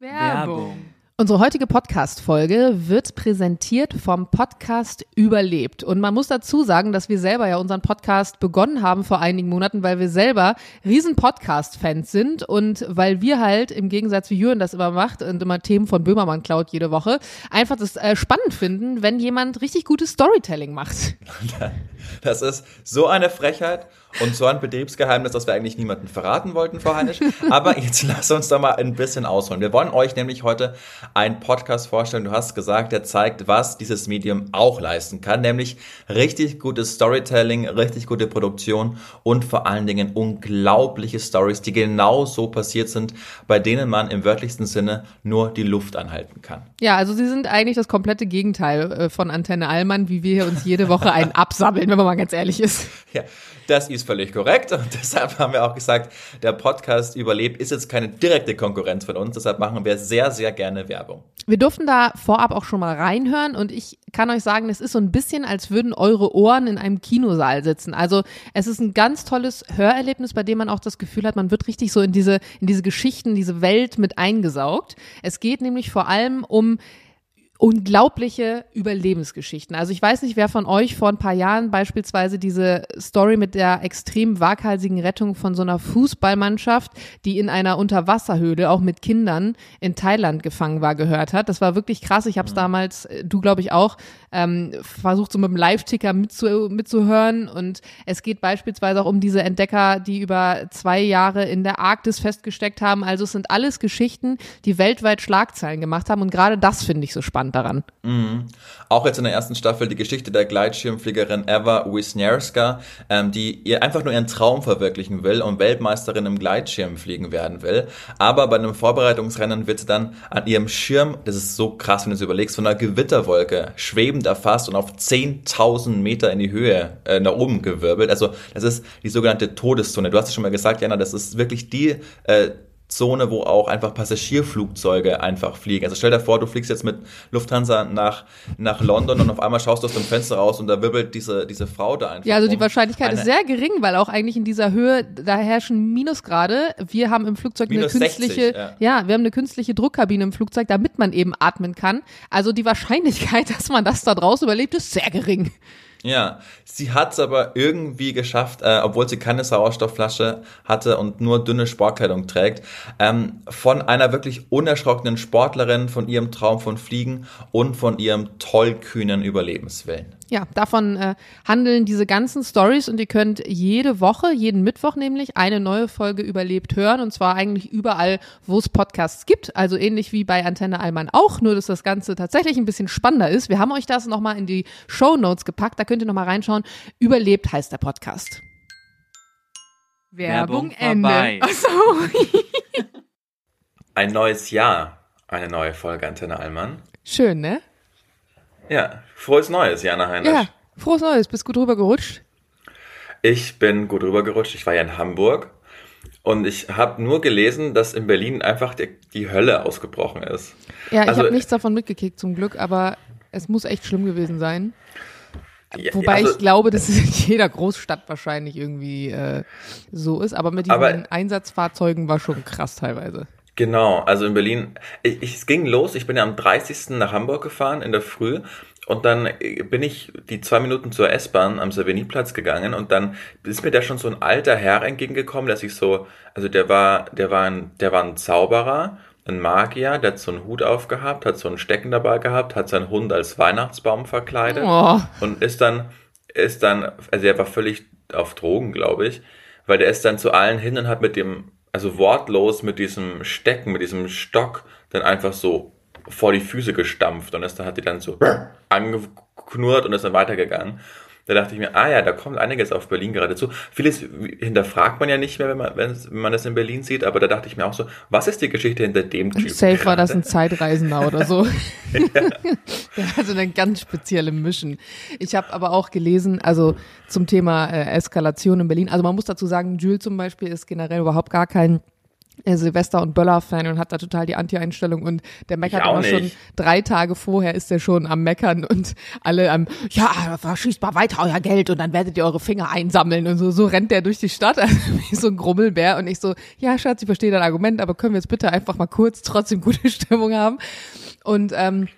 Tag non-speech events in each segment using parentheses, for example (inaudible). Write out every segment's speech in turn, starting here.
Werbung. Unsere heutige Podcast-Folge wird präsentiert vom Podcast Überlebt. Und man muss dazu sagen, dass wir selber ja unseren Podcast begonnen haben vor einigen Monaten, weil wir selber riesen Podcast-Fans sind und weil wir halt im Gegensatz wie Jürgen das immer macht und immer Themen von Böhmermann klaut jede Woche, einfach das äh, spannend finden, wenn jemand richtig gutes Storytelling macht. (laughs) Das ist so eine Frechheit und so ein Betriebsgeheimnis, das wir eigentlich niemandem verraten wollten, Frau Heinisch. Aber jetzt (laughs) lass uns da mal ein bisschen ausholen. Wir wollen euch nämlich heute einen Podcast vorstellen. Du hast gesagt, der zeigt, was dieses Medium auch leisten kann, nämlich richtig gutes Storytelling, richtig gute Produktion und vor allen Dingen unglaubliche Stories, die genau so passiert sind, bei denen man im wörtlichsten Sinne nur die Luft anhalten kann. Ja, also sie sind eigentlich das komplette Gegenteil äh, von Antenne Allmann, wie wir uns jede Woche einen absammeln, wenn man mal ganz ehrlich ist. Ja, das ist völlig korrekt und (laughs) deshalb haben wir auch gesagt, der Podcast Überlebt ist jetzt keine direkte Konkurrenz von uns, deshalb machen wir sehr, sehr gerne Werbung. Wir durften da vorab auch schon mal reinhören und ich kann euch sagen, es ist so ein bisschen, als würden eure Ohren in einem Kinosaal sitzen. Also es ist ein ganz tolles Hörerlebnis, bei dem man auch das Gefühl hat, man wird richtig so in diese, in diese Geschichten, diese Welt mit eingesaugt. Es geht nämlich vor allem um unglaubliche Überlebensgeschichten. Also ich weiß nicht, wer von euch vor ein paar Jahren beispielsweise diese Story mit der extrem waghalsigen Rettung von so einer Fußballmannschaft, die in einer Unterwasserhöhle auch mit Kindern in Thailand gefangen war, gehört hat. Das war wirklich krass. Ich habe es damals, äh, du glaube ich auch, ähm, versucht so mit dem Live-Ticker mitzu mitzuhören. Und es geht beispielsweise auch um diese Entdecker, die über zwei Jahre in der Arktis festgesteckt haben. Also es sind alles Geschichten, die weltweit Schlagzeilen gemacht haben. Und gerade das finde ich so spannend daran. Mhm. Auch jetzt in der ersten Staffel die Geschichte der Gleitschirmfliegerin Eva Wisniewska, ähm, die ihr einfach nur ihren Traum verwirklichen will und Weltmeisterin im Gleitschirmfliegen werden will. Aber bei einem Vorbereitungsrennen wird sie dann an ihrem Schirm, das ist so krass, wenn du es überlegst, von einer Gewitterwolke schwebend erfasst und auf 10.000 Meter in die Höhe äh, nach oben gewirbelt. Also das ist die sogenannte Todeszone. Du hast es schon mal gesagt, Jana, das ist wirklich die äh, Zone, wo auch einfach Passagierflugzeuge einfach fliegen. Also stell dir vor, du fliegst jetzt mit Lufthansa nach, nach London und auf einmal schaust du aus dem Fenster raus und da wirbelt diese, diese Frau da einfach. Ja, also um. die Wahrscheinlichkeit ist sehr gering, weil auch eigentlich in dieser Höhe, da herrschen Minusgrade. Wir haben im Flugzeug Minus eine künstliche, 60, ja. ja, wir haben eine künstliche Druckkabine im Flugzeug, damit man eben atmen kann. Also die Wahrscheinlichkeit, (laughs) dass man das da draußen überlebt, ist sehr gering. Ja, sie hat es aber irgendwie geschafft, äh, obwohl sie keine Sauerstoffflasche hatte und nur dünne Sportkleidung trägt, ähm, von einer wirklich unerschrockenen Sportlerin, von ihrem Traum von Fliegen und von ihrem tollkühnen Überlebenswillen. Ja, davon äh, handeln diese ganzen Stories und ihr könnt jede Woche, jeden Mittwoch nämlich, eine neue Folge überlebt hören und zwar eigentlich überall, wo es Podcasts gibt. Also ähnlich wie bei Antenne Allmann auch, nur dass das Ganze tatsächlich ein bisschen spannender ist. Wir haben euch das nochmal in die Show Notes gepackt, da könnt ihr nochmal reinschauen. Überlebt heißt der Podcast. Werbung vorbei. Achso. (laughs) Ein neues Jahr, eine neue Folge Antenne Allmann. Schön, ne? Ja, frohes Neues, Jana Heinrich. Ja, frohes Neues. Bist gut rübergerutscht? Ich bin gut rübergerutscht. Ich war ja in Hamburg und ich habe nur gelesen, dass in Berlin einfach die, die Hölle ausgebrochen ist. Ja, ich Also- habe nichts davon mitgekriegt zum Glück, aber es muss echt schlimm gewesen sein. Ja, Wobei also- ich glaube, dass es in jeder Großstadt wahrscheinlich irgendwie äh, so ist. Aber mit diesen Aber- Einsatzfahrzeugen war schon krass teilweise. Genau, also in Berlin, ich, ich, es ging los, ich bin ja am 30. nach Hamburg gefahren in der Früh und dann äh, bin ich die zwei Minuten zur S-Bahn am Savignyplatz gegangen und dann ist mir da schon so ein alter Herr entgegengekommen, der sich so, also der war, der war ein, der war ein Zauberer, ein Magier, der hat so einen Hut aufgehabt, hat so einen Stecken dabei gehabt, hat seinen Hund als Weihnachtsbaum verkleidet Oh. und ist dann, ist dann, also er war völlig auf Drogen, glaube ich, weil der ist dann zu allen hin und hat mit dem, also wortlos mit diesem Stecken, mit diesem Stock dann einfach so vor die Füße gestampft und ist dann hat die dann so angeknurrt und ist dann weitergegangen. Da dachte ich mir, ah ja, da kommt einiges auf Berlin gerade zu. Vieles hinterfragt man ja nicht mehr, wenn man, wenn man das in Berlin sieht, aber da dachte ich mir auch so, was ist die Geschichte hinter dem Typ? Safe war das ein Zeitreisender (laughs) oder so. Der hatte (laughs) eine ganz spezielle Mission. Ich habe aber auch gelesen, also zum Thema äh, Eskalation in Berlin. Also man muss dazu sagen, Jules zum Beispiel ist generell überhaupt gar kein Silvester- und Böller-Fan und hat da total die Anti-Einstellung und der meckert immer schon drei Tage vorher ist er schon am Meckern und alle am, ja, verschießt mal weiter euer Geld und dann werdet ihr eure Finger einsammeln und so, so rennt der durch die Stadt, also (laughs) wie so ein Grummelbär und ich so, ja Schatz, ich verstehe dein Argument, aber können wir jetzt bitte einfach mal kurz trotzdem gute Stimmung haben? Und ähm,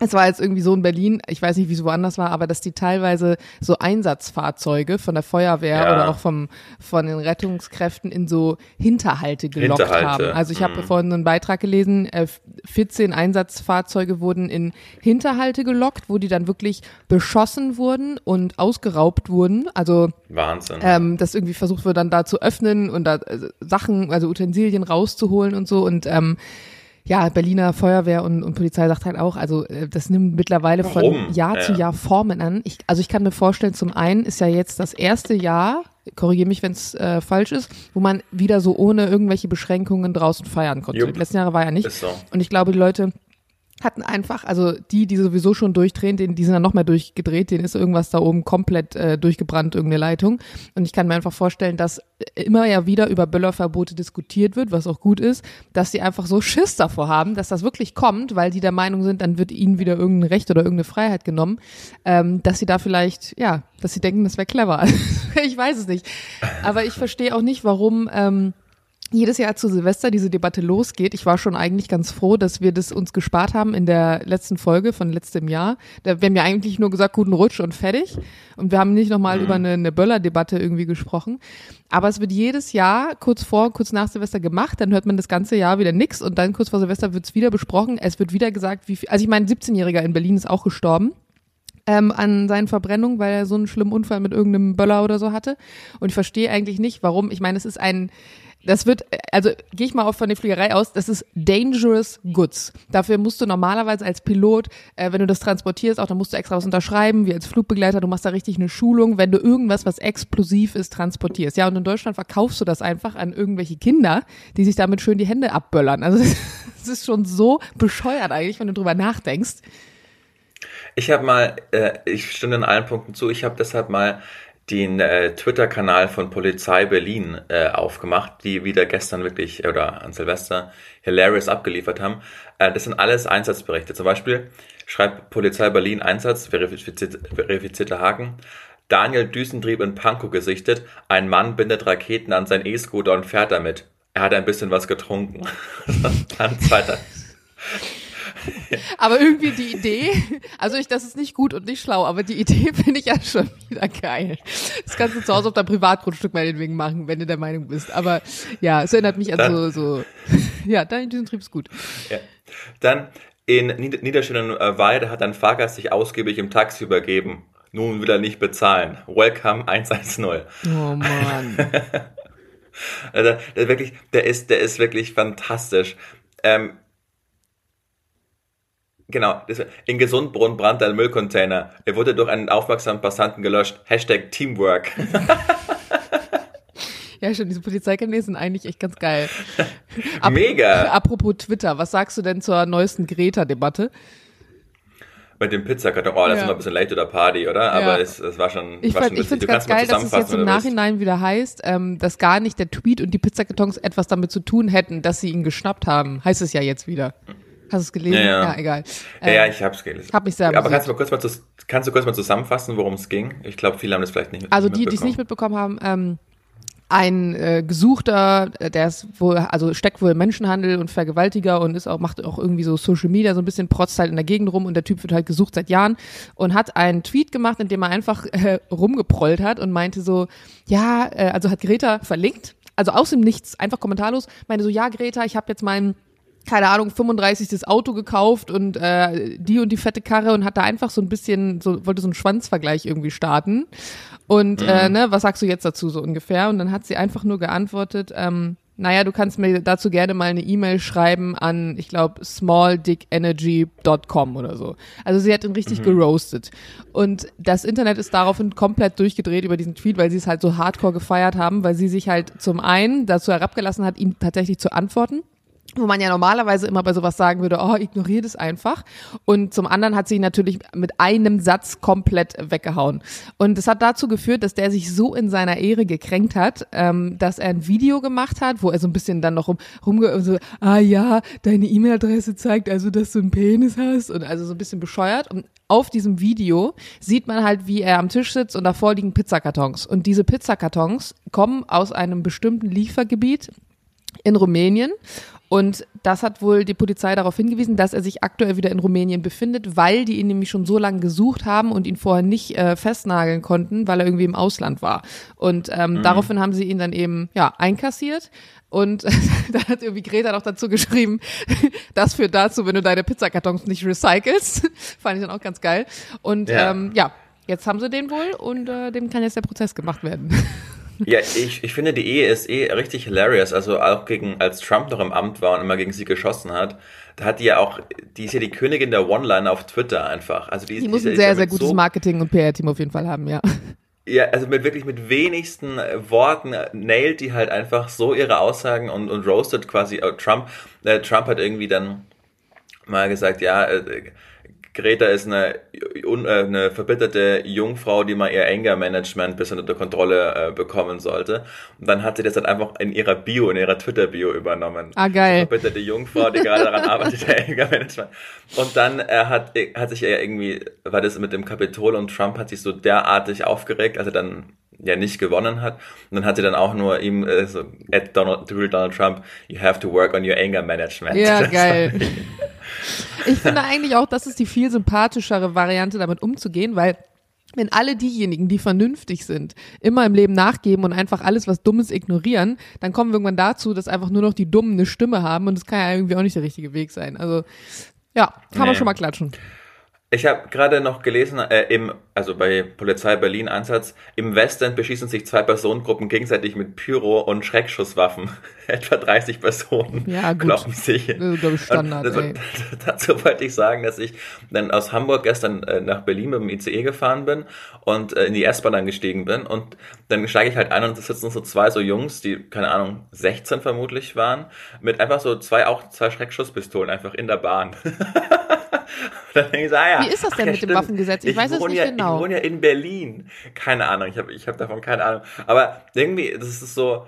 es war jetzt irgendwie so in Berlin, ich weiß nicht, wie es woanders war, aber dass die teilweise so Einsatzfahrzeuge von der Feuerwehr ja. oder auch vom, von den Rettungskräften in so Hinterhalte gelockt Hinterhalte. haben. Also ich habe mhm. vorhin einen Beitrag gelesen, 14 äh, Einsatzfahrzeuge wurden in Hinterhalte gelockt, wo die dann wirklich beschossen wurden und ausgeraubt wurden. Also Wahnsinn. Ähm, dass irgendwie versucht wird, dann da zu öffnen und da äh, Sachen, also Utensilien rauszuholen und so und ähm, ja, Berliner Feuerwehr und, und Polizei sagt halt auch, also äh, das nimmt mittlerweile Warum? von Jahr ja. zu Jahr Formen an. Ich, also ich kann mir vorstellen, zum einen ist ja jetzt das erste Jahr, korrigiere mich, wenn es äh, falsch ist, wo man wieder so ohne irgendwelche Beschränkungen draußen feiern konnte. Die letzten Jahre war ja nicht. So. Und ich glaube, die Leute hatten einfach, also die, die sowieso schon durchdrehen, denen, die sind dann noch mehr durchgedreht, denen ist irgendwas da oben komplett äh, durchgebrannt, irgendeine Leitung. Und ich kann mir einfach vorstellen, dass immer ja wieder über Böllerverbote diskutiert wird, was auch gut ist, dass sie einfach so Schiss davor haben, dass das wirklich kommt, weil die der Meinung sind, dann wird ihnen wieder irgendein Recht oder irgendeine Freiheit genommen, ähm, dass sie da vielleicht, ja, dass sie denken, das wäre clever. (laughs) ich weiß es nicht. Aber ich verstehe auch nicht, warum. Ähm, jedes Jahr zu Silvester diese Debatte losgeht. Ich war schon eigentlich ganz froh, dass wir das uns gespart haben in der letzten Folge von letztem Jahr. Da, wir haben ja eigentlich nur gesagt, guten Rutsch und fertig. Und wir haben nicht nochmal mhm. über eine, eine Böller-Debatte irgendwie gesprochen. Aber es wird jedes Jahr kurz vor, kurz nach Silvester gemacht. Dann hört man das ganze Jahr wieder nix. Und dann kurz vor Silvester wird es wieder besprochen. Es wird wieder gesagt, wie viel, also ich meine, ein 17-Jähriger in Berlin ist auch gestorben ähm, an seinen Verbrennungen, weil er so einen schlimmen Unfall mit irgendeinem Böller oder so hatte. Und ich verstehe eigentlich nicht, warum. Ich meine, es ist ein das wird, also gehe ich mal auf von der Fliegerei aus, das ist dangerous goods. Dafür musst du normalerweise als Pilot, äh, wenn du das transportierst, auch dann musst du extra was unterschreiben, wie als Flugbegleiter, du machst da richtig eine Schulung, wenn du irgendwas, was explosiv ist, transportierst. Ja, und in Deutschland verkaufst du das einfach an irgendwelche Kinder, die sich damit schön die Hände abböllern. Also (laughs) das ist schon so bescheuert eigentlich, wenn du drüber nachdenkst. Ich habe mal, äh, ich stimme in allen Punkten zu, ich habe deshalb mal den äh, Twitter-Kanal von Polizei Berlin äh, aufgemacht, die wieder gestern wirklich oder an Silvester hilarious abgeliefert haben. Äh, das sind alles Einsatzberichte. Zum Beispiel schreibt Polizei Berlin Einsatz, verifiziert, verifizierter Haken. Daniel Düsentrieb in Pankow gesichtet. Ein Mann bindet Raketen an sein E-Scooter und fährt damit. Er hat ein bisschen was getrunken. (laughs) Dann zweiter. (laughs) aber irgendwie die Idee, also ich, das ist nicht gut und nicht schlau, aber die Idee (laughs) finde ich ja schon wieder geil. Das kannst du zu Hause auf deinem Privatgrundstück meinetwegen machen, wenn du der Meinung bist. Aber ja, es erinnert mich an Dann, so, so, (laughs) ja, dein Düsentrieb ist gut. Ja. Dann in Niederschönen Weide hat ein Fahrgast sich ausgiebig im Taxi übergeben. Nun will er nicht bezahlen. Welcome 110. Oh Mann. also, der, wirklich, der ist, der ist wirklich fantastisch. Ähm, Genau, in Gesundbrunn brannte ein Müllcontainer. Er wurde durch einen aufmerksamen Passanten gelöscht. Hashtag Teamwork. (laughs) ja, schon, diese Polizeikanäle sind eigentlich echt ganz geil. (laughs) Ap Mega. Apropos Twitter, was sagst du denn zur neuesten Greta-Debatte? Mit dem Pizzakarton, oh, das ja. ist immer ein bisschen late oder Party, oder? Aber ja. es, es war schon. Ich, war ich finde es ganz geil, dass es jetzt im Nachhinein wieder heißt, ähm, dass gar nicht der Tweet und die Pizzakartons etwas damit zu tun hätten, dass sie ihn geschnappt haben. Heißt es ja jetzt wieder. Mhm. Hast du es gelesen? Ja, ja. ja egal. Ja, ähm, ja ich habe es gelesen. Hab mich sehr Aber kannst du, mal kurz mal kannst du kurz mal zusammenfassen, worum es ging? Ich glaube, viele haben das vielleicht nicht Also die, die es nicht mitbekommen haben, ähm, ein äh, Gesuchter, äh, der ist wohl, also steckt wohl im Menschenhandel und Vergewaltiger und ist auch, macht auch irgendwie so Social Media so ein bisschen protzt halt in der Gegend rum und der Typ wird halt gesucht seit Jahren und hat einen Tweet gemacht, in dem er einfach äh, rumgeprollt hat und meinte so, ja, äh, also hat Greta verlinkt, also aus dem Nichts, einfach kommentarlos, meinte so, ja, Greta, ich habe jetzt meinen keine Ahnung, 35. Auto gekauft und äh, die und die fette Karre und hat da einfach so ein bisschen, so, wollte so einen Schwanzvergleich irgendwie starten. Und äh, mhm. äh, ne, was sagst du jetzt dazu so ungefähr? Und dann hat sie einfach nur geantwortet, ähm, naja, du kannst mir dazu gerne mal eine E-Mail schreiben an, ich glaube, smalldickenergy.com oder so. Also sie hat ihn richtig mhm. geroastet. Und das Internet ist daraufhin komplett durchgedreht über diesen Tweet, weil sie es halt so hardcore gefeiert haben, weil sie sich halt zum einen dazu herabgelassen hat, ihm tatsächlich zu antworten wo man ja normalerweise immer bei sowas sagen würde, oh, ignoriert es einfach. Und zum anderen hat sie ihn natürlich mit einem Satz komplett weggehauen. Und das hat dazu geführt, dass der sich so in seiner Ehre gekränkt hat, ähm, dass er ein Video gemacht hat, wo er so ein bisschen dann noch rum, rumge, so, ah ja, deine E-Mail-Adresse zeigt also, dass du einen Penis hast und also so ein bisschen bescheuert. Und auf diesem Video sieht man halt, wie er am Tisch sitzt und davor liegen Pizzakartons. Und diese Pizzakartons kommen aus einem bestimmten Liefergebiet in Rumänien und das hat wohl die Polizei darauf hingewiesen, dass er sich aktuell wieder in Rumänien befindet, weil die ihn nämlich schon so lange gesucht haben und ihn vorher nicht äh, festnageln konnten, weil er irgendwie im Ausland war. Und ähm, mhm. daraufhin haben sie ihn dann eben ja einkassiert. Und (laughs) da hat irgendwie Greta noch dazu geschrieben, (laughs) das führt dazu, wenn du deine Pizzakartons nicht recycelst. (laughs) Fand ich dann auch ganz geil. Und ja, ähm, ja jetzt haben sie den wohl und äh, dem kann jetzt der Prozess gemacht werden. Ja, ich, ich finde, die Ehe ist eh richtig hilarious. Also auch gegen, als Trump noch im Amt war und immer gegen sie geschossen hat, da hat die ja auch, die ist ja die Königin der One-Liner auf Twitter einfach. Also die, die muss ein sehr, sehr gutes so, Marketing- und PR-Team auf jeden Fall haben, ja. Ja, also mit wirklich mit wenigsten Worten nailt die halt einfach so ihre Aussagen und, und roastet quasi äh, Trump. Äh, Trump hat irgendwie dann mal gesagt, ja, äh, Greta ist eine, äh, eine verbitterte Jungfrau, die mal ihr Anger-Management bis unter Kontrolle äh, bekommen sollte. Und dann hat sie das dann einfach in ihrer Bio, in ihrer Twitter-Bio übernommen. Ah, geil. Eine verbitterte Jungfrau, die gerade daran (laughs) arbeitet, ihr Anger-Management. Und dann äh, hat, hat sich ja irgendwie, war das mit dem Kapitol und Trump hat sich so derartig aufgeregt, also dann ja nicht gewonnen hat. Und dann hat sie dann auch nur ihm äh, so, at Donald, Donald Trump, you have to work on your anger management. Ja, (laughs) geil. Ich finde eigentlich auch, das ist die viel sympathischere Variante, damit umzugehen, weil wenn alle diejenigen, die vernünftig sind, immer im Leben nachgeben und einfach alles, was Dummes ignorieren, dann kommen wir irgendwann dazu, dass einfach nur noch die Dummen eine Stimme haben und das kann ja irgendwie auch nicht der richtige Weg sein. Also ja, kann nee. man schon mal klatschen. Ich habe gerade noch gelesen, äh, im, also bei Polizei Berlin Einsatz, im Westend beschießen sich zwei Personengruppen gegenseitig mit Pyro und Schreckschusswaffen. (laughs) Etwa 30 Personen ja, gut. kloppen sich. Das ist, glaube ich, Standard. Also, (laughs) dazu wollte ich sagen, dass ich dann aus Hamburg gestern äh, nach Berlin mit dem ICE gefahren bin und äh, in die S-Bahn dann gestiegen bin. Und dann steige ich halt ein und es sitzen so zwei so Jungs, die, keine Ahnung, 16 vermutlich waren, mit einfach so zwei, auch zwei Schreckschusspistolen einfach in der Bahn. (laughs) dann denke ich so, ah ja, Wie ist das denn ja, mit stimmt. dem Waffengesetz? Ich, ich weiß es nicht ja, genau. Ich wohne ja in Berlin. Keine Ahnung, ich habe ich hab davon keine Ahnung. Aber irgendwie, das ist so,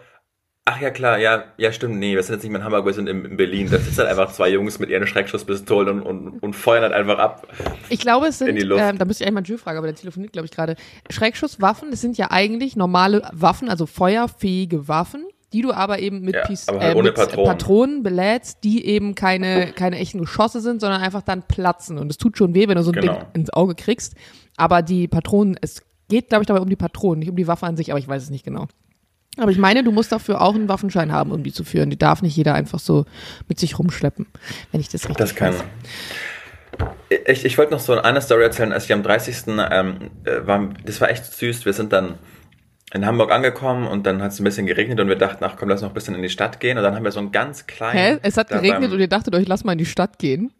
Ach ja, klar, ja, ja, stimmt, nee, wir sind jetzt nicht mehr in Hamburg, wir sind in, in Berlin. Da sitzen halt einfach zwei Jungs mit ihren Schreckschusspistolen und, und, und feuern halt einfach ab. Ich glaube, es sind, ähm, da müsste ich eigentlich mal Jules fragen, aber der telefoniert, glaube ich, gerade. Schreckschusswaffen, das sind ja eigentlich normale Waffen, also feuerfähige Waffen, die du aber eben mit, ja, Pies, aber halt äh, mit Patronen. Patronen. belädst, die eben keine, keine echten Geschosse sind, sondern einfach dann platzen. Und es tut schon weh, wenn du so ein genau. Ding ins Auge kriegst. Aber die Patronen, es geht, glaube ich, dabei um die Patronen, nicht um die Waffe an sich, aber ich weiß es nicht genau. Aber ich meine, du musst dafür auch einen Waffenschein haben, um die zu führen. Die darf nicht jeder einfach so mit sich rumschleppen, wenn ich das richtig Das kann. Weiß. Ich, ich wollte noch so eine Story erzählen, als ich am 30. Ähm, äh, war, das war echt süß. Wir sind dann in Hamburg angekommen und dann hat es ein bisschen geregnet und wir dachten, ach komm, lass noch ein bisschen in die Stadt gehen. Und dann haben wir so einen ganz kleinen. Hä? Es hat geregnet beim, und ihr dachtet euch, lass mal in die Stadt gehen?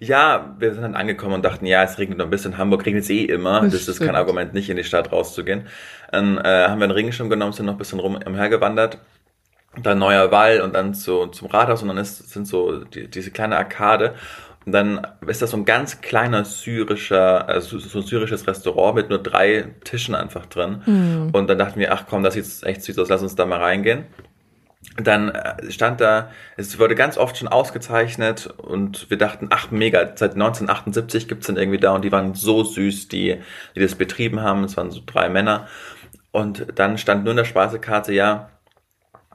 Ja, wir sind dann angekommen und dachten, ja, es regnet noch ein bisschen. Hamburg regnet es eh immer. Das, das ist kein Argument, nicht in die Stadt rauszugehen. Dann äh, haben wir einen Regenschirm genommen, sind noch ein bisschen rum umhergewandert. Dann neuer Wall und dann zu, zum Rathaus und dann ist, sind so die, diese kleine Arkade. Und dann ist das so ein ganz kleiner syrischer, also so ein syrisches Restaurant mit nur drei Tischen einfach drin. Mhm. Und dann dachten wir, ach komm, das sieht echt süß aus, lass uns da mal reingehen dann äh, stand da, es wurde ganz oft schon ausgezeichnet und wir dachten, ach mega, seit 1978 gibt's dann irgendwie da und die waren so süß, die, die das betrieben haben, es waren so drei Männer und dann stand nur in der Speisekarte, ja,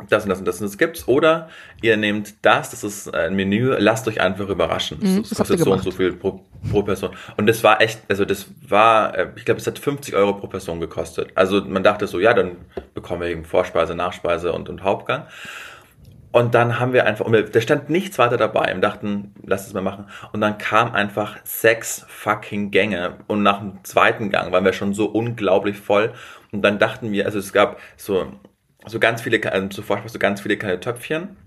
das und das und das und das gibt's. Oder ihr nehmt das, das ist ein Menü, lasst euch einfach überraschen. Mhm, das, das kostet so und so viel pro, pro Person. Und das war echt, also das war, äh, ich glaube, es hat 50 Euro pro Person gekostet. Also man dachte so, ja, dann bekommen wir eben Vorspeise, Nachspeise und, und Hauptgang. Und dann haben wir einfach, und da stand nichts weiter dabei. Wir dachten, lass es mal machen. Und dann kam einfach sechs fucking Gänge. Und nach dem zweiten Gang waren wir schon so unglaublich voll. Und dann dachten wir, also es gab so so ganz viele, also zuvor so ganz viele kleine Töpfchen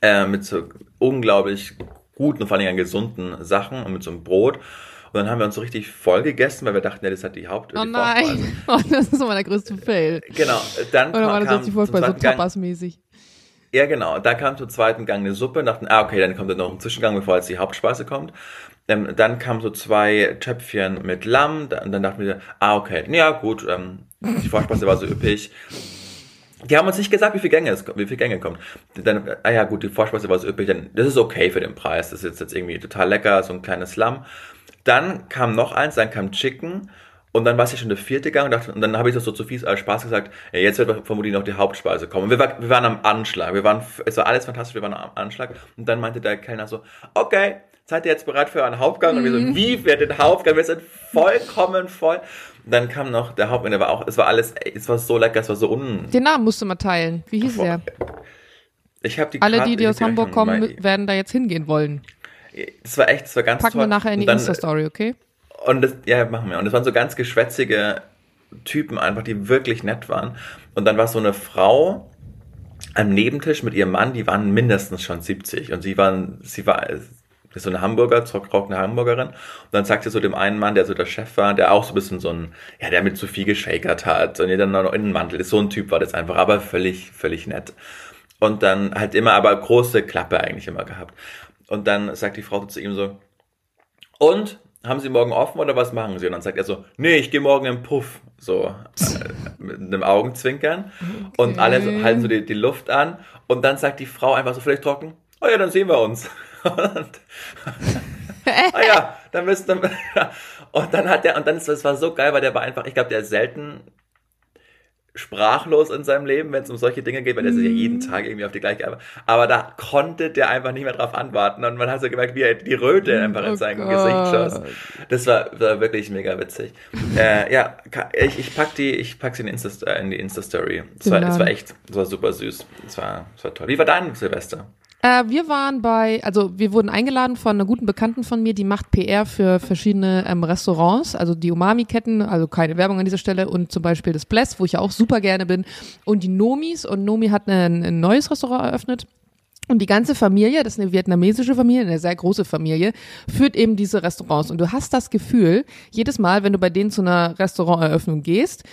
äh, mit so unglaublich guten und vor allem gesunden Sachen und mit so einem Brot. Und dann haben wir uns so richtig voll gegessen, weil wir dachten, ja, das hat die Haupt. Oh die nein, (laughs) oh, das ist so mein größte Fail. Genau, dann Oder war das kam, richtig voll bei so Tapas-mäßig? Ja, genau. Da kam zum zweiten Gang eine Suppe und dachten, ah, okay, dann kommt dann noch ein Zwischengang, bevor jetzt die Hauptspeise kommt. Ähm, dann kamen so zwei Töpfchen mit Lamm. Dann, dann dachten wir, ah, okay, ja, gut, ähm, die Vorspeise war so üppig. Die haben uns nicht gesagt, wie viele Gänge es, wie viele Gänge kommt. Dann, ah ja, gut, die Vorspeise war so üppig, dann, das ist okay für den Preis. Das ist jetzt, jetzt irgendwie total lecker, so ein kleines Lamm. Dann kam noch eins, dann kam Chicken. Und dann war es ja schon der vierte Gang und, dachte, und dann habe ich das so zu fies als Spaß gesagt, ja, jetzt wird vermutlich noch die Hauptspeise kommen. Und wir, war, wir waren am Anschlag, wir waren, es war alles fantastisch, wir waren am Anschlag. Und dann meinte der Kellner so, okay, seid ihr jetzt bereit für einen Hauptgang? Und wir so, mhm. wie für den Hauptgang? Wir sind vollkommen voll. Und dann kam noch der Hauptgang, der war auch, es war alles, es war so lecker, es war so un... Den Namen musst du mal teilen. Wie hieß der? Ich habe die Alle, Karte, die, die aus Hamburg kommen, werden da jetzt hingehen wollen. Das war echt, das war ganz Packen toll. wir nachher in die Insta-Story, okay? Und das, ja, machen wir. Und es waren so ganz geschwätzige Typen einfach, die wirklich nett waren. Und dann war so eine Frau am Nebentisch mit ihrem Mann, die waren mindestens schon 70. Und sie waren, sie war so eine Hamburger, trockene Hamburgerin. Und dann sagt sie so dem einen Mann, der so der Chef war, der auch so ein bisschen so ein, ja, der mit zu viel geschakert hat und ihr dann noch in den Mantel So ein Typ war das einfach, aber völlig, völlig nett. Und dann halt immer, aber große Klappe eigentlich immer gehabt. Und dann sagt die Frau zu ihm so, und haben Sie morgen offen oder was machen Sie? Und dann sagt er so, nee, ich gehe morgen im Puff. So, äh, mit einem Augenzwinkern. Okay. Und alle halten so die, die Luft an. Und dann sagt die Frau einfach so vielleicht trocken, oh ja, dann sehen wir uns. Und, (laughs) ah ja, dann müsst dann, (laughs) und dann hat der, und dann ist das war so geil, weil der war einfach, ich glaube, der ist selten sprachlos in seinem Leben, wenn es um solche Dinge geht, weil der ist ja jeden mhm. Tag irgendwie auf die gleiche Arbeit. Aber da konnte der einfach nicht mehr drauf antworten und man hat so gemerkt, wie er die Röte mhm. einfach in oh seinem. Gesicht schoss. Das war, war wirklich mega witzig. äh, ja, ich, ich pack die, ich pack sie in, Insta, in die Insta-Story. Es war, war echt, es war super süß. Es war, es war toll. Wie war dein Silvester? Äh, wir waren bei, also wir wurden eingeladen von einer guten Bekannten von mir, die macht PR für verschiedene ähm, Restaurants, also die Umami-Ketten, also keine Werbung an dieser Stelle und zum Beispiel das Bless, wo ich ja auch super gerne bin und die Nomis und Nomi hat ein, ein neues Restaurant eröffnet. Und die ganze Familie, das ist eine vietnamesische Familie, eine sehr große Familie, führt eben diese Restaurants. Und du hast das Gefühl, jedes Mal, wenn du bei denen zu einer Restauranteröffnung gehst,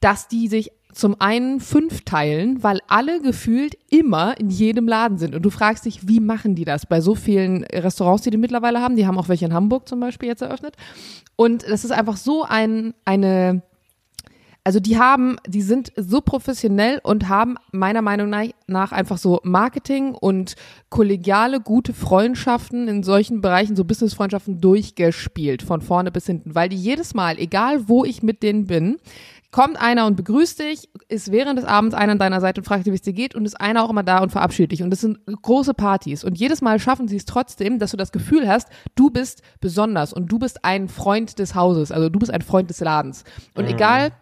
dass die sich zum einen fünf teilen, weil alle gefühlt immer in jedem Laden sind. Und du fragst dich, wie machen die das bei so vielen Restaurants, die die mittlerweile haben? Die haben auch welche in Hamburg zum Beispiel jetzt eröffnet. Und das ist einfach so ein, eine, also die haben, die sind so professionell und haben meiner Meinung nach einfach so Marketing und kollegiale, gute Freundschaften in solchen Bereichen, so Business-Freundschaften durchgespielt, von vorne bis hinten. Weil die jedes Mal, egal wo ich mit denen bin, kommt einer und begrüßt dich, ist während des Abends einer an deiner Seite und fragt dich, wie es dir geht und ist einer auch immer da und verabschiedet dich. Und das sind große Partys. Und jedes Mal schaffen sie es trotzdem, dass du das Gefühl hast, du bist besonders und du bist ein Freund des Hauses, also du bist ein Freund des Ladens. Und mhm. egal,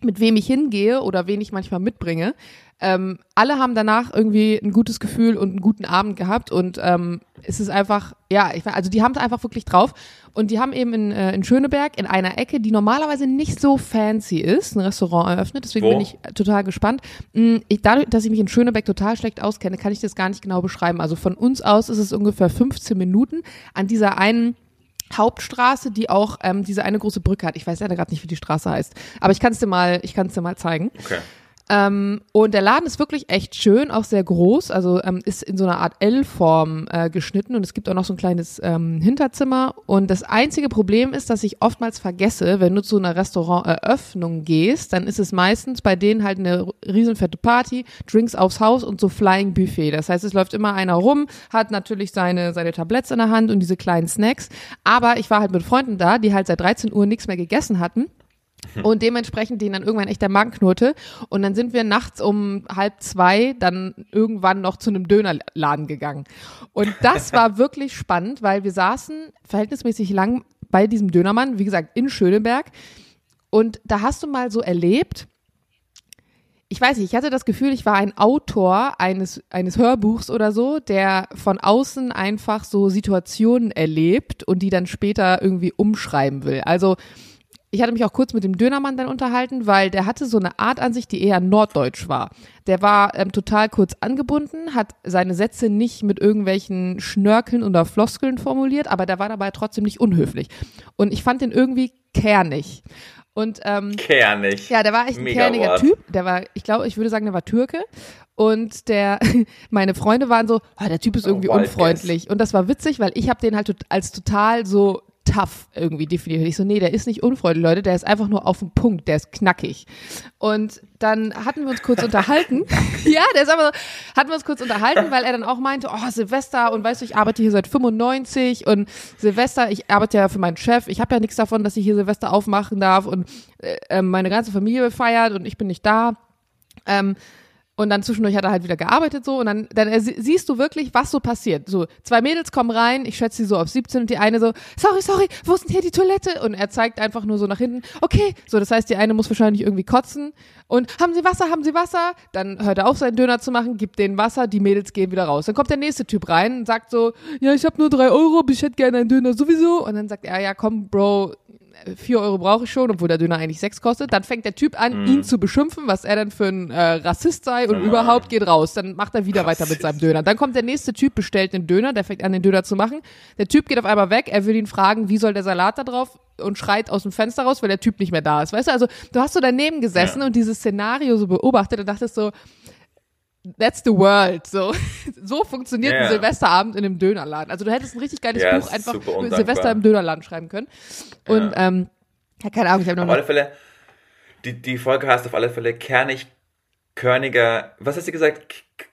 mit wem ich hingehe oder wen ich manchmal mitbringe, ähm, alle haben danach irgendwie ein gutes Gefühl und einen guten Abend gehabt und ähm, es ist einfach, ja, ich, also die haben es einfach wirklich drauf und die haben eben in, äh, in Schöneberg in einer Ecke, die normalerweise nicht so fancy ist, ein Restaurant eröffnet, deswegen Wo? bin ich total gespannt. Hm, ich, dadurch, dass ich mich in Schöneberg total schlecht auskenne, kann ich das gar nicht genau beschreiben. Also von uns aus ist es ungefähr 15 Minuten an dieser einen Hauptstraße, die auch ähm, diese eine große Brücke hat. Ich weiß leider gerade nicht, wie die Straße heißt, aber ich kann es dir mal, ich kann es dir mal zeigen. Okay. Ähm, und der Laden ist wirklich echt schön, auch sehr groß, also ähm, ist in so einer Art L-Form äh, geschnitten und es gibt auch noch so ein kleines ähm, Hinterzimmer. Und das einzige Problem ist, dass ich oftmals vergesse, wenn du zu einer Restauranteröffnung gehst, dann ist es meistens bei denen halt eine riesenfette Party, Drinks aufs Haus und so Flying Buffet. Das heißt, es läuft immer einer rum, hat natürlich seine, seine Tabletts in der Hand und diese kleinen Snacks. Aber ich war halt mit Freunden da, die halt seit 13 Uhr nichts mehr gegessen hatten und dementsprechend denen dann irgendwann echt der Magen knurrte. Und dann sind wir nachts um halb zwei dann irgendwann noch zu einem Dönerladen gegangen. Und das (laughs) war wirklich spannend, weil wir saßen verhältnismäßig lang bei diesem Dönermann, wie gesagt, in Schöneberg. Und da hast du mal so erlebt, ich weiß nicht, ich hatte das Gefühl, ich war ein Autor eines, eines Hörbuchs oder so, der von außen einfach so Situationen erlebt und die dann später irgendwie umschreiben will. Also ich hatte mich auch kurz mit dem Dönermann dann unterhalten, weil der hatte so eine Art an sich, die eher norddeutsch war. Der war ähm, total kurz angebunden, hat seine Sätze nicht mit irgendwelchen Schnörkeln oder Floskeln formuliert, aber der war dabei trotzdem nicht unhöflich. Und ich fand den irgendwie kernig. Und, ähm, kernig. Ja, der war echt ein Mega kerniger Wort. Typ. Der war, ich glaube, ich würde sagen, der war Türke. Und der, (laughs) meine Freunde waren so, oh, der Typ ist irgendwie Oh, unfreundlich. Und das war witzig, weil ich habe den halt als total so tough irgendwie definiert. Ich so, nee, der ist nicht unfreundlich, Leute, der ist einfach nur auf dem Punkt, der ist knackig. Und dann hatten wir uns kurz unterhalten. (laughs) ja, der ist einfach so, hatten wir uns kurz unterhalten, weil er dann auch meinte, oh, Silvester und weißt du, ich arbeite hier seit 95 und Silvester, ich arbeite ja für meinen Chef, ich habe ja nichts davon, dass ich hier Silvester aufmachen darf und äh, äh, meine ganze Familie feiert und ich bin nicht da. Ähm, und dann zwischendurch hat er halt wieder gearbeitet so und dann, dann äh, sie- siehst du wirklich, was so passiert. So, zwei Mädels kommen rein, ich schätze sie so auf 17 und die eine so, sorry, sorry, wo ist denn hier die Toilette? Und er zeigt einfach nur so nach hinten, okay, so, das heißt, die eine muss wahrscheinlich irgendwie kotzen und haben sie Wasser, haben sie Wasser? Dann hört er auf, seinen Döner zu machen, gibt denen Wasser, die Mädels gehen wieder raus. Dann kommt der nächste Typ rein und sagt so, ja, ich habe nur drei Euro, ich hätte gerne einen Döner sowieso. Und dann sagt er, ja, komm, Bro, vier Euro brauche ich schon, obwohl der Döner eigentlich sechs kostet. Dann fängt der Typ an, ihn zu beschimpfen, was er denn für ein äh, Rassist sei und Oh überhaupt geht raus. Dann macht er wieder weiter mit seinem Döner. Dann kommt der nächste Typ, bestellt den Döner, der fängt an, den Döner zu machen. Der Typ geht auf einmal weg, er will ihn fragen, wie soll der Salat da drauf? Und schreit aus dem Fenster raus, weil der Typ nicht mehr da ist. Weißt du, also du hast so daneben gesessen Ja. und dieses Szenario so beobachtet und dachtest so, That's the world. So, (laughs) so funktioniert Ja, ein. Silvesterabend in einem Dönerladen. Also du hättest ein richtig geiles Ja, Buch einfach über. Silvester im Dönerladen schreiben können. Und ähm, ja, keine Ahnung, ich habe noch Auf alle Fälle, die, die Folge heißt auf alle Fälle kernig, körniger, was hast du gesagt? K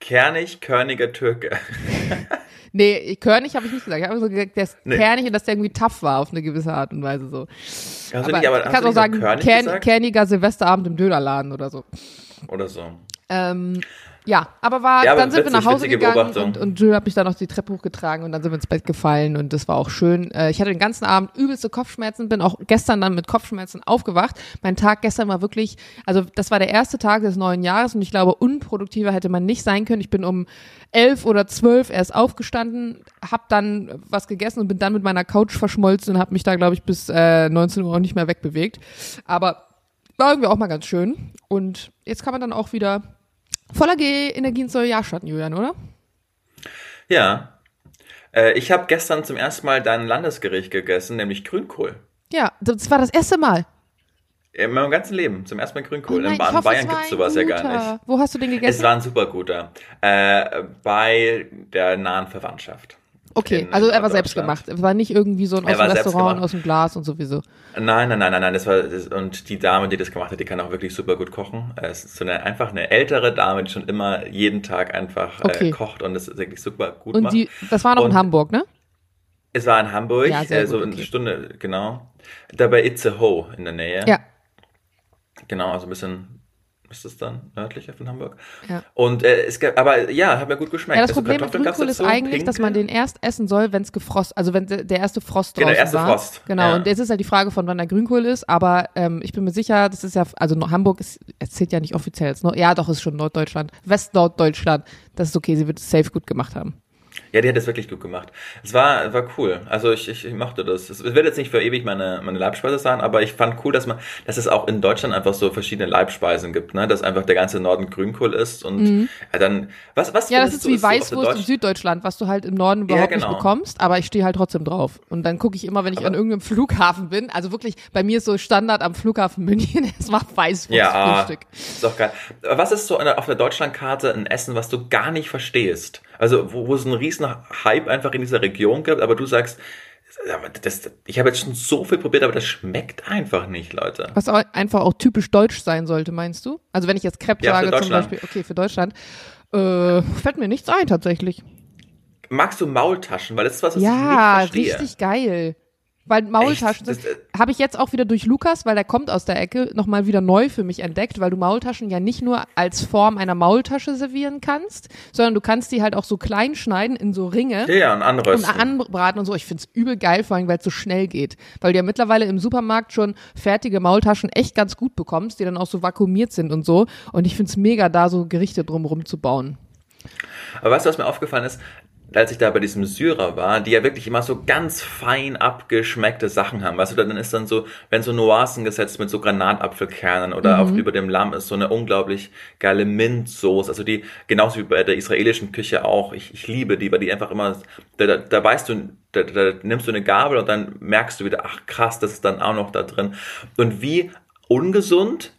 kernig, körniger Türke. (laughs) Nee, Körnig habe ich nicht gesagt. Ich habe so gesagt, der ist Nee. kernig und dass der irgendwie tough war auf eine gewisse Art und Weise so. Hast du aber nicht, aber ich kann du auch sagen, kerniger Silvesterabend im Dönerladen oder so. Oder so. Ähm, ja, aber war, Ja, aber dann sind wir nach witzig, Hause gegangen und, und Jill hat mich dann noch die Treppe hochgetragen und dann sind wir ins Bett gefallen und das war auch schön. Äh, ich hatte den ganzen Abend übelste Kopfschmerzen, bin auch gestern dann mit Kopfschmerzen aufgewacht. Mein Tag gestern war wirklich, also das war der erste Tag des neuen Jahres und ich glaube, unproduktiver hätte man nicht sein können. Ich bin um elf oder zwölf erst aufgestanden, hab dann was gegessen und bin dann mit meiner Couch verschmolzen und habe mich da, glaube ich, bis äh, 19 Uhr auch nicht mehr wegbewegt. Aber war irgendwie auch mal ganz schön. Und jetzt kann man dann auch wieder voller Ge Energie ins neue Jahr starten, Julian, oder? Ja. Äh, ich habe gestern zum ersten Mal dein Landesgericht gegessen, nämlich Grünkohl. Ja, das war das erste Mal. In meinem ganzen Leben, zum ersten Mal Grünkohl. Oh nein, in hoffe, Bayern es gibt es sowas ja gar guter. nicht. Wo hast du den Es gegessen? war ein super guter. Äh, bei der nahen Verwandtschaft. Okay, in also er war selbst gemacht. Es war nicht irgendwie so ein aus dem Restaurant, aus dem Glas und sowieso. Nein, nein, nein, nein, nein, das war, das, und die Dame, die das gemacht hat, die kann auch wirklich super gut kochen. Äh, Es ist so eine, einfach eine ältere Dame, die schon immer jeden Tag einfach Okay. äh, kocht und das wirklich super gut Und macht. die, das war noch in Und- Hamburg, ne? es war in Hamburg, Ja, äh, so gut, eine okay. Stunde, genau. Da bei Itzehoe in der Nähe. Ja. Genau, also ein bisschen, ist das dann nördlicher von Hamburg? Ja. Und äh, es gab, aber ja, hat mir gut geschmeckt. Ja, das Also Problem mit Grünkohl ist eigentlich, dass man den erst essen soll, wenn es gefrost, also wenn de- der erste Frost Genau, draußen der erste war. Frost, Genau. ja. Und jetzt ist halt die Frage, von wann der Grünkohl ist. Aber ähm, ich bin mir sicher, das ist ja, also Hamburg ist, es zählt ja nicht offiziell Nord, ja, doch ist schon Norddeutschland, Westnorddeutschland. Das ist okay, sie wird es safe gut gemacht haben. Ja, die hat das wirklich gut gemacht. Es war, war cool. Also ich, ich, ich mochte das. Es wird jetzt nicht für ewig meine, meine Leibspeise sein, aber ich fand cool, dass man, dass es auch in Deutschland einfach so verschiedene Leibspeisen gibt, ne? Dass einfach der ganze Norden Grünkohl ist und ja, dann, was, was Mhm. Ja, das ist du, wie Weißwurst in Deutsch- Süddeutschland, was du halt im Norden überhaupt genau. nicht bekommst, aber ich stehe halt trotzdem drauf. Und dann gucke ich immer, wenn ich an irgendeinem Flughafen bin, also wirklich, bei mir ist so Standard am Flughafen München, (laughs) es macht Weißwurst Ja, Frühstück. ist doch geil. Aber Was ist so auf der Deutschlandkarte ein Essen, was du gar nicht verstehst? Also, wo, wo es einen riesen Hype einfach in dieser Region gibt, aber du sagst, das, ich habe jetzt schon so viel probiert, aber das schmeckt einfach nicht, Leute. Was auch einfach auch typisch deutsch sein sollte, meinst du? Also wenn ich jetzt Crepe Ja, sage zum. Beispiel, okay, für Deutschland, äh, fällt mir nichts ein tatsächlich. Magst du Maultaschen? Weil das ist was, was Ja, ich nicht verstehe. richtig geil. Weil Maultaschen sind, Das, habe ich jetzt auch wieder durch Lukas, weil der kommt aus der Ecke, nochmal wieder neu für mich entdeckt, weil du Maultaschen ja nicht nur als Form einer Maultasche servieren kannst, sondern du kannst die halt auch so klein schneiden in so Ringe. Ja, und und anrösten. anbraten und so. Ich find's übel geil, vor allem, weil es so schnell geht. Weil du ja mittlerweile im Supermarkt schon fertige Maultaschen echt ganz gut bekommst, die dann auch so vakuumiert sind und so. Und ich find's mega, da so Gerichte drumrum zu bauen. Aber weißt du, was mir aufgefallen ist? Als ich da bei diesem Syrer war, die ja wirklich immer so ganz fein abgeschmeckte Sachen haben. Weißt du, dann ist dann so, wenn so Nuancen gesetzt mit so Granatapfelkernen oder auf, über dem Lamm ist so eine unglaublich geile Mintsoße. Also die, genauso wie bei der israelischen Küche auch. Ich, ich liebe die, weil die einfach immer, da, da, da weißt du, da, da nimmst du eine Gabel und dann merkst du wieder, ach krass, das ist dann auch noch da drin. Und wie ungesund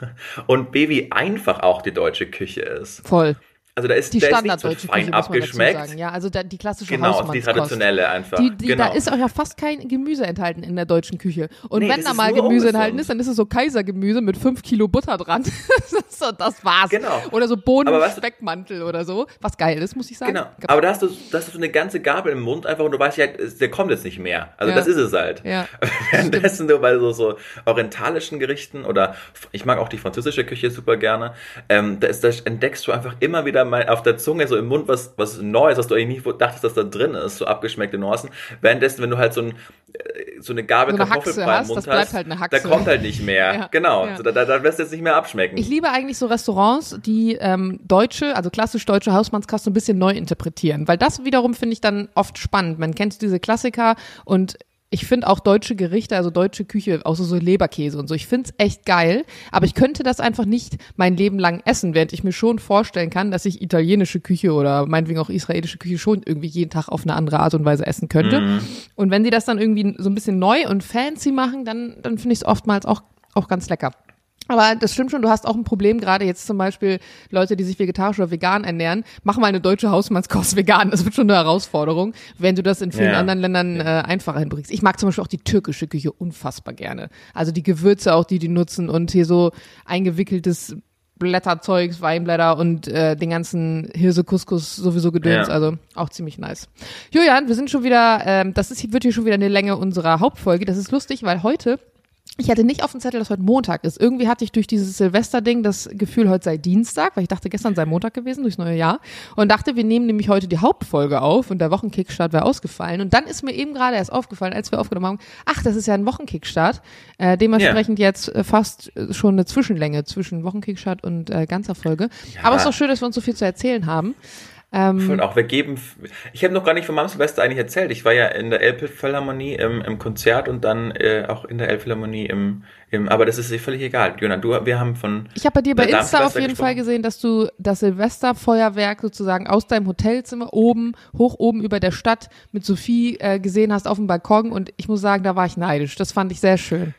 (laughs) und wie einfach auch die deutsche Küche ist. Voll. Also da ist, Die da nicht so standarddeutsche fein Küche, abgeschmeckt. Ja, also da, die klassische Genau, die traditionelle einfach. Die, die, genau. Da ist auch ja fast kein Gemüse enthalten in der deutschen Küche. Und Nee, wenn da mal nur Gemüse ungesund. enthalten ist, dann ist es so Kaisergemüse mit 5 Kilo Butter dran. (laughs) so, das war's. Genau. Oder so Bohnen, Aber weißt du- Speckmantel oder so. Was geil ist, muss ich sagen. Genau. Aber da hast du, da hast du so eine ganze Gabel im Mund einfach und du weißt ja, der kommt jetzt nicht mehr. Also Ja. das ist es halt. Ja. (laughs) Währenddessen du bei so, so orientalischen Gerichten oder ich mag auch die französische Küche super gerne, ähm, da, ist, da entdeckst du einfach immer wieder mal auf der Zunge so im Mund was, was Neues, was du eigentlich nicht dachtest, dass da drin ist, so abgeschmeckte Nuancen. Währenddessen, wenn du halt so, ein, äh, so eine Gabel So Kartoffelbrei im hast, Mund das bleibt hast, halt eine da kommt halt nicht mehr. Ja. Genau. Ja. Da, da, da wirst du jetzt nicht mehr abschmecken. Ich liebe eigentlich so Restaurants, die ähm, deutsche, also klassisch deutsche Hausmannskost so ein bisschen neu interpretieren, weil das wiederum finde ich dann oft spannend. Man kennt diese Klassiker und ich finde auch deutsche Gerichte, also deutsche Küche, außer so Leberkäse und so, ich finde es echt geil, aber ich könnte das einfach nicht mein Leben lang essen, während ich mir schon vorstellen kann, dass ich italienische Küche oder meinetwegen auch israelische Küche schon irgendwie jeden Tag auf eine andere Art und Weise essen könnte. Und wenn die das dann irgendwie so ein bisschen neu und fancy machen, dann, dann finde ich es oftmals auch, auch ganz lecker. Aber das stimmt schon, du hast auch ein Problem, gerade jetzt zum Beispiel Leute, die sich vegetarisch oder vegan ernähren, mach mal eine deutsche Hausmannskost (laughs) vegan. Das wird schon eine Herausforderung, wenn du das in vielen Ja. anderen Ländern äh, einfacher hinbringst. Ich mag zum Beispiel auch die türkische Küche unfassbar gerne. Also die Gewürze auch, die die nutzen und hier so eingewickeltes Blätterzeugs, Weinblätter und äh, den ganzen Hirse, Couscous sowieso gedöns. Ja. Also auch ziemlich nice. Julian, wir sind schon wieder, ähm, das ist, wird hier schon wieder eine Länge unserer Hauptfolge. Das ist lustig, weil heute ich hatte nicht auf dem Zettel, dass heute Montag ist. Irgendwie hatte ich durch dieses Silvester-Ding das Gefühl, heute sei Dienstag, weil ich dachte, gestern sei Montag gewesen, durchs neue Jahr. Und dachte, wir nehmen nämlich heute die Hauptfolge auf und der Wochenkickstart wäre ausgefallen. Und dann ist mir eben gerade erst aufgefallen, als wir aufgenommen haben, ach, das ist ja ein Wochenkickstart. Äh, dementsprechend jetzt äh, fast äh, schon eine Zwischenlänge zwischen Wochenkickstart und äh, ganzer Folge. Aber es ist doch schön, dass wir uns so viel zu erzählen haben. Ähm, Und auch wir geben. Ich habe noch gar nicht von meinem Silvester eigentlich erzählt. Ich war ja in der Elbphilharmonie im, im Konzert und dann äh, auch in der Elbphilharmonie im, im. Aber das ist völlig egal. Jona, du, wir haben von. Ich habe bei dir bei Insta auf jeden gesprochen. Fall gesehen, dass du das Silvesterfeuerwerk sozusagen aus deinem Hotelzimmer oben, hoch oben über der Stadt mit Sophie äh, gesehen hast auf dem Balkon und ich muss sagen, da war ich neidisch. Das fand ich sehr schön.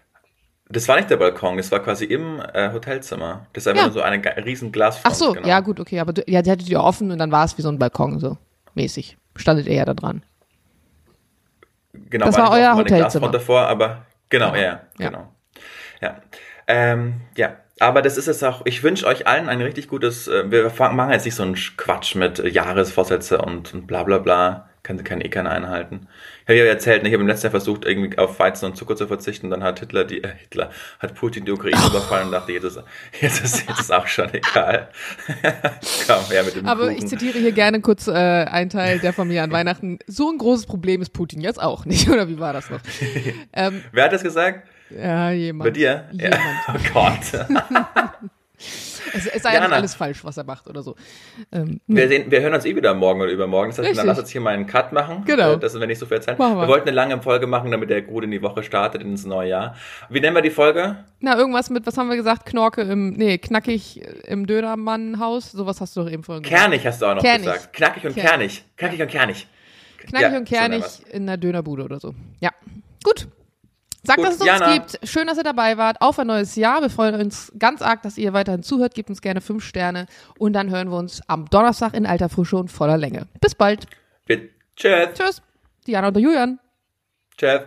Das war nicht der Balkon, das war quasi im äh, Hotelzimmer. Das ist einfach Ja. nur so eine riesen Glasfront. Ach so, genau. ja gut, okay, aber du, ja, die hattet ihr offen und dann war es wie so ein Balkon so mäßig. Standet ihr ja da dran. Genau, Das war euer Hotelzimmer. Davor, aber genau, ja, Ja. genau. Ja. Ähm, ja. Aber das ist es auch, ich wünsche euch allen ein richtig gutes, äh, wir machen jetzt nicht so einen Quatsch mit äh, Jahresvorsätze und, und bla bla bla. Kann, kann eh keiner einhalten. Ich habe ja erzählt, ne, ich habe im letzten Jahr versucht, irgendwie auf Weizen und Zucker zu verzichten, dann hat Hitler die, äh, Hitler, hat Putin die Ukraine überfallen und dachte, jetzt ist, jetzt ist, jetzt ist auch schon egal. (laughs) Komm, ja, mit dem Aber Kuchen. ich zitiere hier gerne kurz äh, einen Teil der Familie an (laughs) Weihnachten. So ein großes Problem ist Putin jetzt auch nicht, (laughs) oder wie war das noch? ähm, Wer hat das gesagt? ja, jemand. Bei dir? Jemand. Ja. Oh Gott. Es, es sei ja nicht alles falsch, was er macht oder so. Ähm, Wir, sehen, wir hören uns eh wieder morgen oder übermorgen. Das heißt, Richtig. dann lass uns hier mal einen Cut machen. Genau. Äh, Das ist, wenn nicht so viel. Machen wir. Wir wollten eine lange Folge machen, damit der gut in die Woche startet, ins neue Jahr. Wie nennen wir die Folge? Na, irgendwas mit, was haben wir gesagt? Knorke im, nee, knackig im Dönermannhaus. Sowas hast du doch eben vorhin gesagt. Kernig hast du auch noch Kernig. gesagt. Knackig und Kernig. kernig. Knackig und kernig. Knackig Ja, und kernig in der Dönerbude oder so. Ja. Gut. Sagt, dass es uns Jana. gibt. Schön, dass ihr dabei wart. Auf ein neues Jahr. Wir freuen uns ganz arg, dass ihr weiterhin zuhört. Gebt uns gerne fünf Sterne. Und dann hören wir uns am Donnerstag in alter Frische und voller Länge. Bis bald. Tschüss. Tschüss. Diana und Julian. Tschüss.